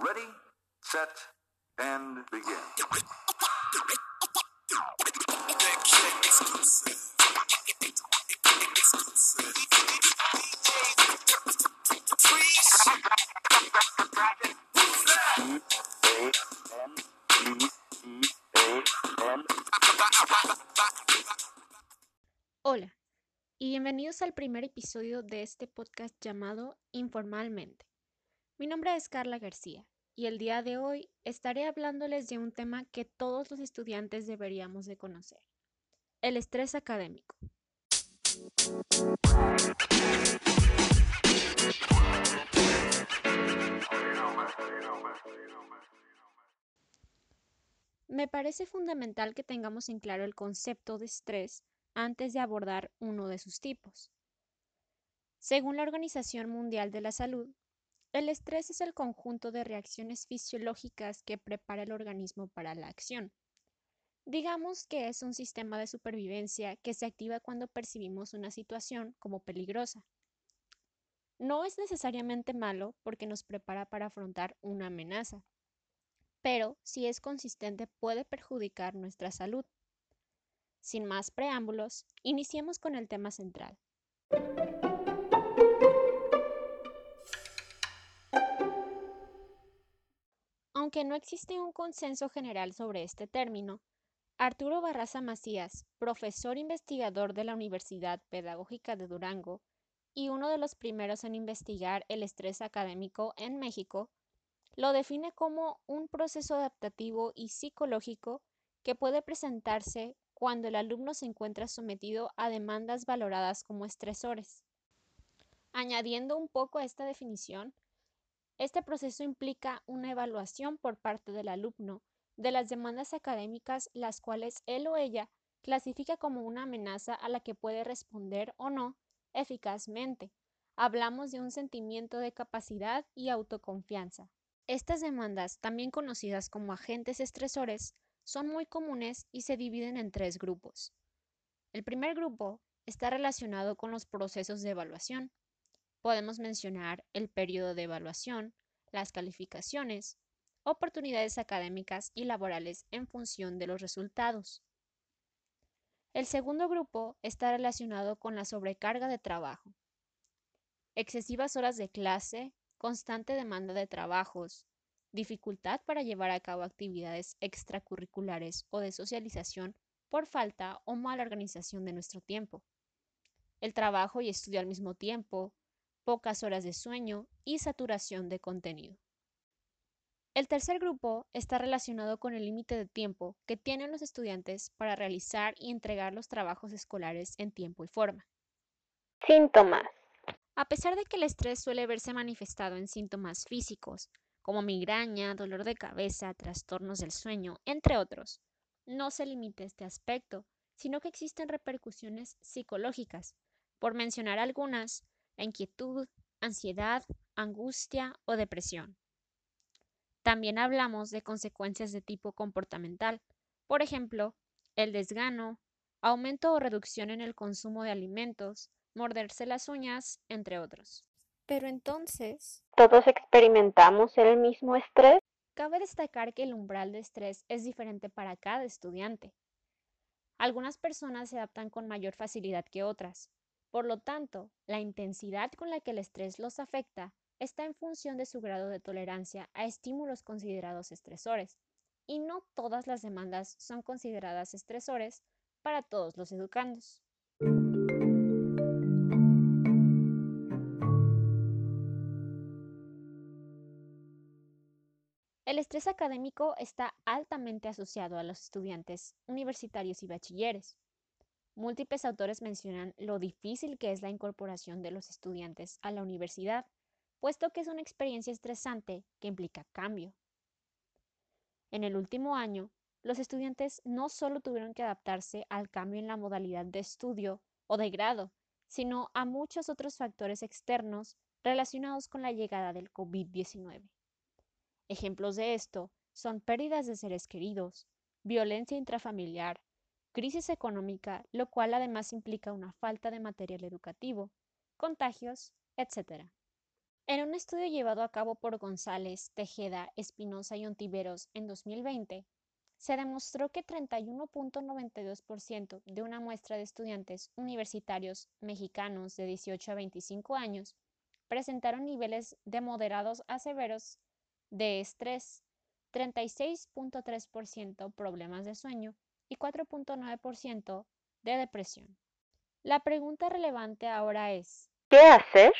Ready, set, and begin. Hola y bienvenidos al primer episodio de este podcast llamado Informalmente. Mi nombre es Carla García y el día de hoy estaré hablándoles de un tema que todos los estudiantes deberíamos de conocer, el estrés académico. Me parece fundamental que tengamos en claro el concepto de estrés antes de abordar uno de sus tipos. Según la Organización Mundial de la Salud, el estrés es el conjunto de reacciones fisiológicas que prepara el organismo para la acción. Digamos que es un sistema de supervivencia que se activa cuando percibimos una situación como peligrosa. No es necesariamente malo porque nos prepara para afrontar una amenaza, pero si es consistente puede perjudicar nuestra salud. Sin más preámbulos, iniciemos con el tema central. Aunque no existe un consenso general sobre este término, Arturo Barraza Macías, profesor investigador de la Universidad Pedagógica de Durango y uno de los primeros en investigar el estrés académico en México, lo define como un proceso adaptativo y psicológico que puede presentarse cuando el alumno se encuentra sometido a demandas valoradas como estresores. Añadiendo un poco a esta definición, este proceso implica una evaluación por parte del alumno de las demandas académicas las cuales él o ella clasifica como una amenaza a la que puede responder o no eficazmente. Hablamos de un sentimiento de capacidad y autoconfianza. Estas demandas, también conocidas como agentes estresores, son muy comunes y se dividen en tres grupos. El primer grupo está relacionado con los procesos de evaluación. Podemos mencionar el periodo de evaluación, las calificaciones, oportunidades académicas y laborales en función de los resultados. El segundo grupo está relacionado con la sobrecarga de trabajo. Excesivas horas de clase, constante demanda de trabajos, dificultad para llevar a cabo actividades extracurriculares o de socialización por falta o mala organización de nuestro tiempo. El trabajo y estudio al mismo tiempo, pocas horas de sueño y saturación de contenido. El tercer grupo está relacionado con el límite de tiempo que tienen los estudiantes para realizar y entregar los trabajos escolares en tiempo y forma. Síntomas. A pesar de que el estrés suele verse manifestado en síntomas físicos, como migraña, dolor de cabeza, trastornos del sueño, entre otros. No se limita este aspecto, sino que existen repercusiones psicológicas. Por mencionar algunas, la inquietud, ansiedad, angustia o depresión. También hablamos de consecuencias de tipo comportamental, por ejemplo, el desgano, aumento o reducción en el consumo de alimentos, morderse las uñas, entre otros. Pero entonces... ¿Todos experimentamos el mismo estrés? Cabe destacar que el umbral de estrés es diferente para cada estudiante. Algunas personas se adaptan con mayor facilidad que otras. Por lo tanto, la intensidad con la que el estrés los afecta está en función de su grado de tolerancia a estímulos considerados estresores, y no todas las demandas son consideradas estresores para todos los educandos. El estrés académico está altamente asociado a los estudiantes universitarios y bachilleres. Múltiples autores mencionan lo difícil que es la incorporación de los estudiantes a la universidad, puesto que es una experiencia estresante que implica cambio. En el último año, los estudiantes no solo tuvieron que adaptarse al cambio en la modalidad de estudio o de grado, sino a muchos otros factores externos relacionados con la llegada del COVID-19. Ejemplos de esto son pérdidas de seres queridos, violencia intrafamiliar, crisis económica, lo cual además implica una falta de material educativo, contagios, etc. En un estudio llevado a cabo por González, Tejeda, Espinosa y Ontiveros en 2020, se demostró que 31.92% de una muestra de estudiantes universitarios mexicanos de 18 a 25 años presentaron niveles de moderados a severos de estrés, 36.3% problemas de sueño y 4.9% de depresión. La pregunta relevante ahora es, ¿qué hacer?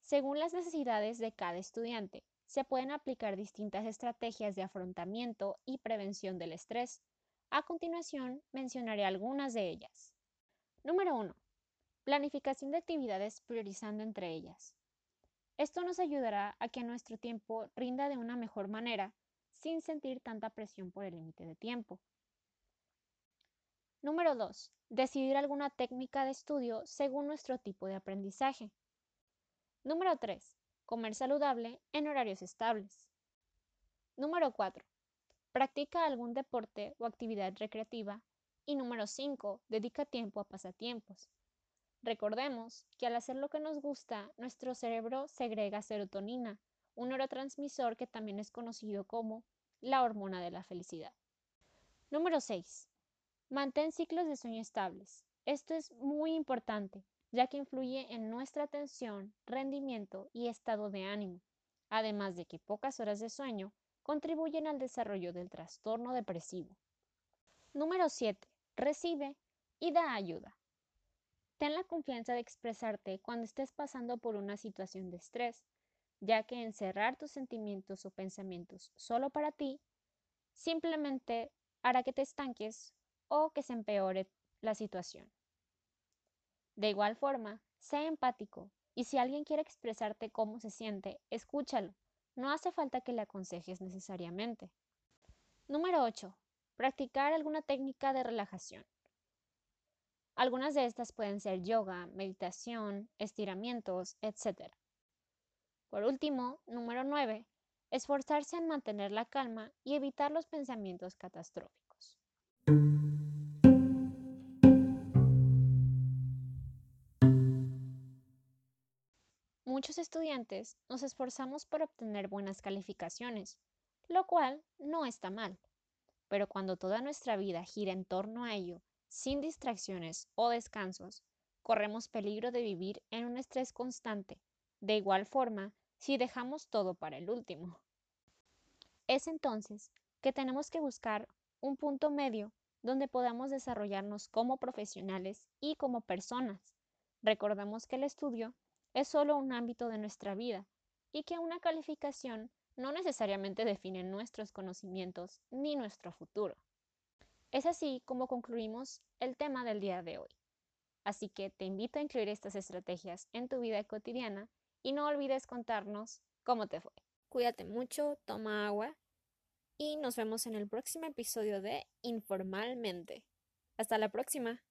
Según las necesidades de cada estudiante, se pueden aplicar distintas estrategias de afrontamiento y prevención del estrés. A continuación, mencionaré algunas de ellas. Número 1. Planificación de actividades priorizando entre ellas. Esto nos ayudará a que nuestro tiempo rinda de una mejor manera sin sentir tanta presión por el límite de tiempo. Número 2. Decidir alguna técnica de estudio según nuestro tipo de aprendizaje. Número 3. Comer saludable en horarios estables. Número 4. Practica algún deporte o actividad recreativa. Y número 5. Dedica tiempo a pasatiempos. Recordemos que al hacer lo que nos gusta, nuestro cerebro segrega serotonina, un neurotransmisor que también es conocido como la hormona de la felicidad. Número 6. Mantén ciclos de sueño estables. Esto es muy importante, ya que influye en nuestra atención, rendimiento y estado de ánimo, además de que pocas horas de sueño contribuyen al desarrollo del trastorno depresivo. Número 7. Recibe y da ayuda. Ten la confianza de expresarte cuando estés pasando por una situación de estrés, ya que encerrar tus sentimientos o pensamientos solo para ti simplemente hará que te estanques o que se empeore la situación. De igual forma, sé empático y si alguien quiere expresarte cómo se siente, escúchalo. No hace falta que le aconsejes necesariamente. Número 8. Practicar alguna técnica de relajación. Algunas de estas pueden ser yoga, meditación, estiramientos, etc. Por último, número 9. Esforzarse en mantener la calma y evitar los pensamientos catastróficos. Estudiantes nos esforzamos por obtener buenas calificaciones, lo cual no está mal. Pero cuando toda nuestra vida gira en torno a ello, sin distracciones o descansos, corremos peligro de vivir en un estrés constante. De igual forma, si dejamos todo para el último. Es entonces que tenemos que buscar un punto medio donde podamos desarrollarnos como profesionales y como personas. Recordemos que el estudio es solo un ámbito de nuestra vida y que una calificación no necesariamente define nuestros conocimientos ni nuestro futuro. Es así como concluimos el tema del día de hoy. Así que te invito a incluir estas estrategias en tu vida cotidiana y no olvides contarnos cómo te fue. Cuídate mucho, toma agua y nos vemos en el próximo episodio de Informalmente. Hasta la próxima.